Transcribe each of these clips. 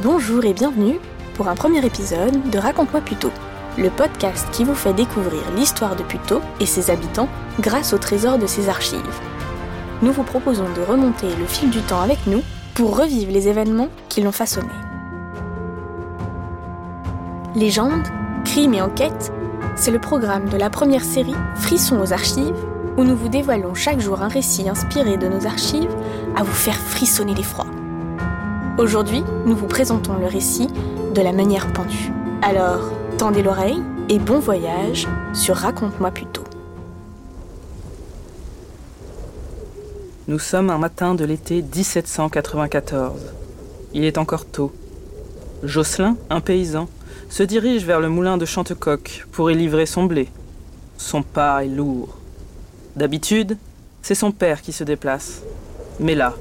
Bonjour et bienvenue pour un premier épisode de Raconte-moi Puto, le podcast qui vous fait découvrir l'histoire de Puto et ses habitants grâce au trésor de ses archives. Nous vous proposons de remonter le fil du temps avec nous pour revivre les événements qui l'ont façonné. Légendes, crimes et enquêtes, c'est le programme de la première série Frissons aux archives où nous vous dévoilons chaque jour un récit inspiré de nos archives à vous faire frissonner l'effroi. Aujourd'hui, nous vous présentons le récit de la manière pendue. Alors, tendez l'oreille et bon voyage sur Raconte-moi plutôt. Nous sommes un matin de l'été 1794. Il est encore tôt. Jocelyn, un paysan, se dirige vers le moulin de Chantecoq pour y livrer son blé. Son pas est lourd. D'habitude, c'est son père qui se déplace. Mais là,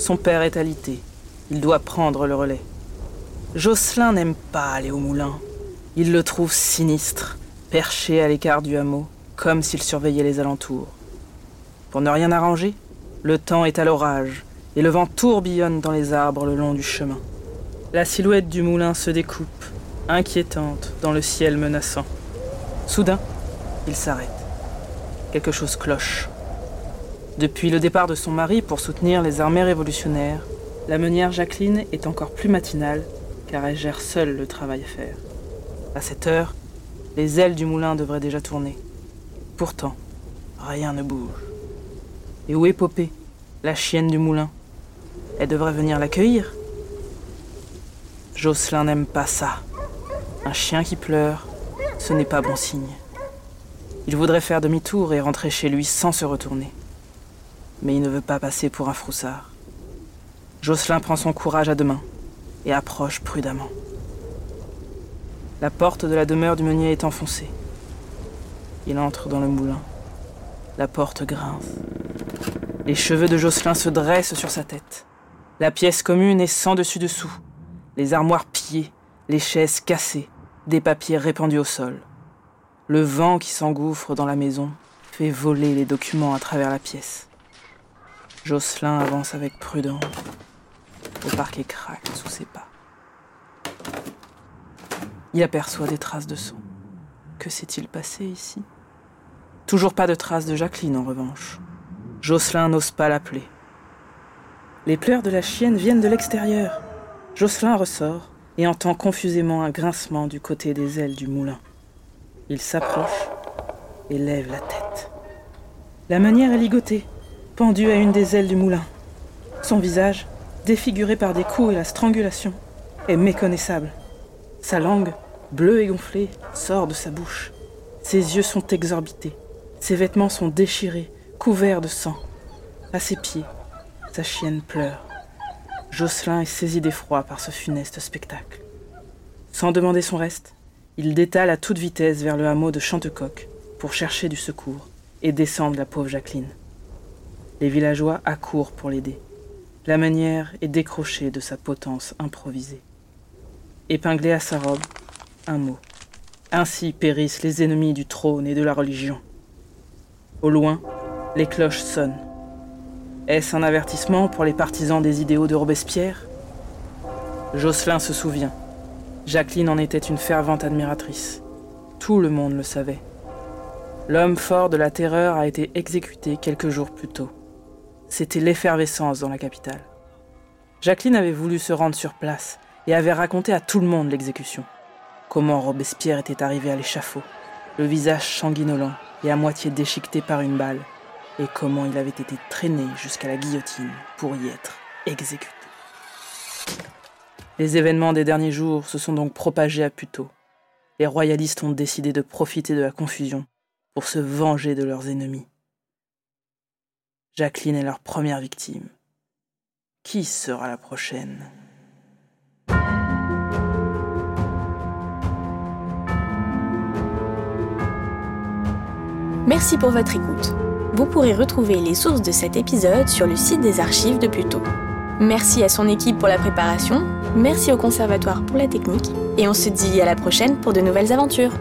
son père est alité. Il doit prendre le relais. Jocelyn n'aime pas aller au moulin. Il le trouve sinistre, perché à l'écart du hameau, comme s'il surveillait les alentours. Pour ne rien arranger, le temps est à l'orage, et le vent tourbillonne dans les arbres le long du chemin. La silhouette du moulin se découpe, inquiétante, dans le ciel menaçant. Soudain, il s'arrête. Quelque chose cloche. Depuis le départ de son mari pour soutenir les armées révolutionnaires, la meunière Jacqueline est encore plus matinale car elle gère seule le travail à faire. À cette heure, les ailes du moulin devraient déjà tourner. Pourtant, rien ne bouge. Et où est Popée, la chienne du moulin? Elle devrait venir l'accueillir? Jocelyn n'aime pas ça. Un chien qui pleure, ce n'est pas bon signe. Il voudrait faire demi-tour et rentrer chez lui sans se retourner. Mais il ne veut pas passer pour un froussard. Jocelyn prend son courage à deux mains et approche prudemment. La porte de la demeure du meunier est enfoncée. Il entre dans le moulin. La porte grince. Les cheveux de Jocelyn se dressent sur sa tête. La pièce commune est sans dessus dessous. Les armoires pillées, les chaises cassées, des papiers répandus au sol. Le vent qui s'engouffre dans la maison fait voler les documents à travers la pièce. Jocelyn avance avec prudence. Le parquet craque sous ses pas. Il aperçoit des traces de sang. Que s'est-il passé ici? Toujours pas de traces de Jacqueline en revanche. Jocelyn n'ose pas l'appeler. Les pleurs de la chienne viennent de l'extérieur. Jocelyn ressort et entend confusément un grincement du côté des ailes du moulin. Il s'approche et lève la tête. La manière est ligotée, pendue à une des ailes du moulin. Son visage, défiguré par des coups et la strangulation, est méconnaissable. Sa langue, bleue et gonflée, sort de sa bouche. Ses yeux sont exorbités. Ses vêtements sont déchirés, couverts de sang. À ses pieds, sa chienne pleure. Jocelyn est saisi d'effroi par ce funeste spectacle. Sans demander son reste, il détale à toute vitesse vers le hameau de Chantecoq pour chercher du secours et descendre la pauvre Jacqueline. Les villageois accourent pour l'aider. La manière est décrochée de sa potence improvisée. Épinglé à sa robe, un mot. Ainsi périssent les ennemis du trône et de la religion. Au loin, les cloches sonnent. Est-ce un avertissement pour les partisans des idéaux de Robespierre? Jocelyn se souvient. Jacqueline en était une fervente admiratrice. Tout le monde le savait. L'homme fort de la terreur a été exécuté quelques jours plus tôt. C'était l'effervescence dans la capitale. Jacqueline avait voulu se rendre sur place et avait raconté à tout le monde l'exécution. Comment Robespierre était arrivé à l'échafaud, le visage sanguinolent et à moitié déchiqueté par une balle, et comment il avait été traîné jusqu'à la guillotine pour y être exécuté. Les événements des derniers jours se sont donc propagés à Puteaux. Les royalistes ont décidé de profiter de la confusion pour se venger de leurs ennemis. Jacqueline est leur première victime. Qui sera la prochaine? Merci pour votre écoute. Vous pourrez retrouver les sources de cet épisode sur le site des archives de Pluto. Merci à son équipe pour la préparation, merci au conservatoire pour la technique, et on se dit à la prochaine pour de nouvelles aventures.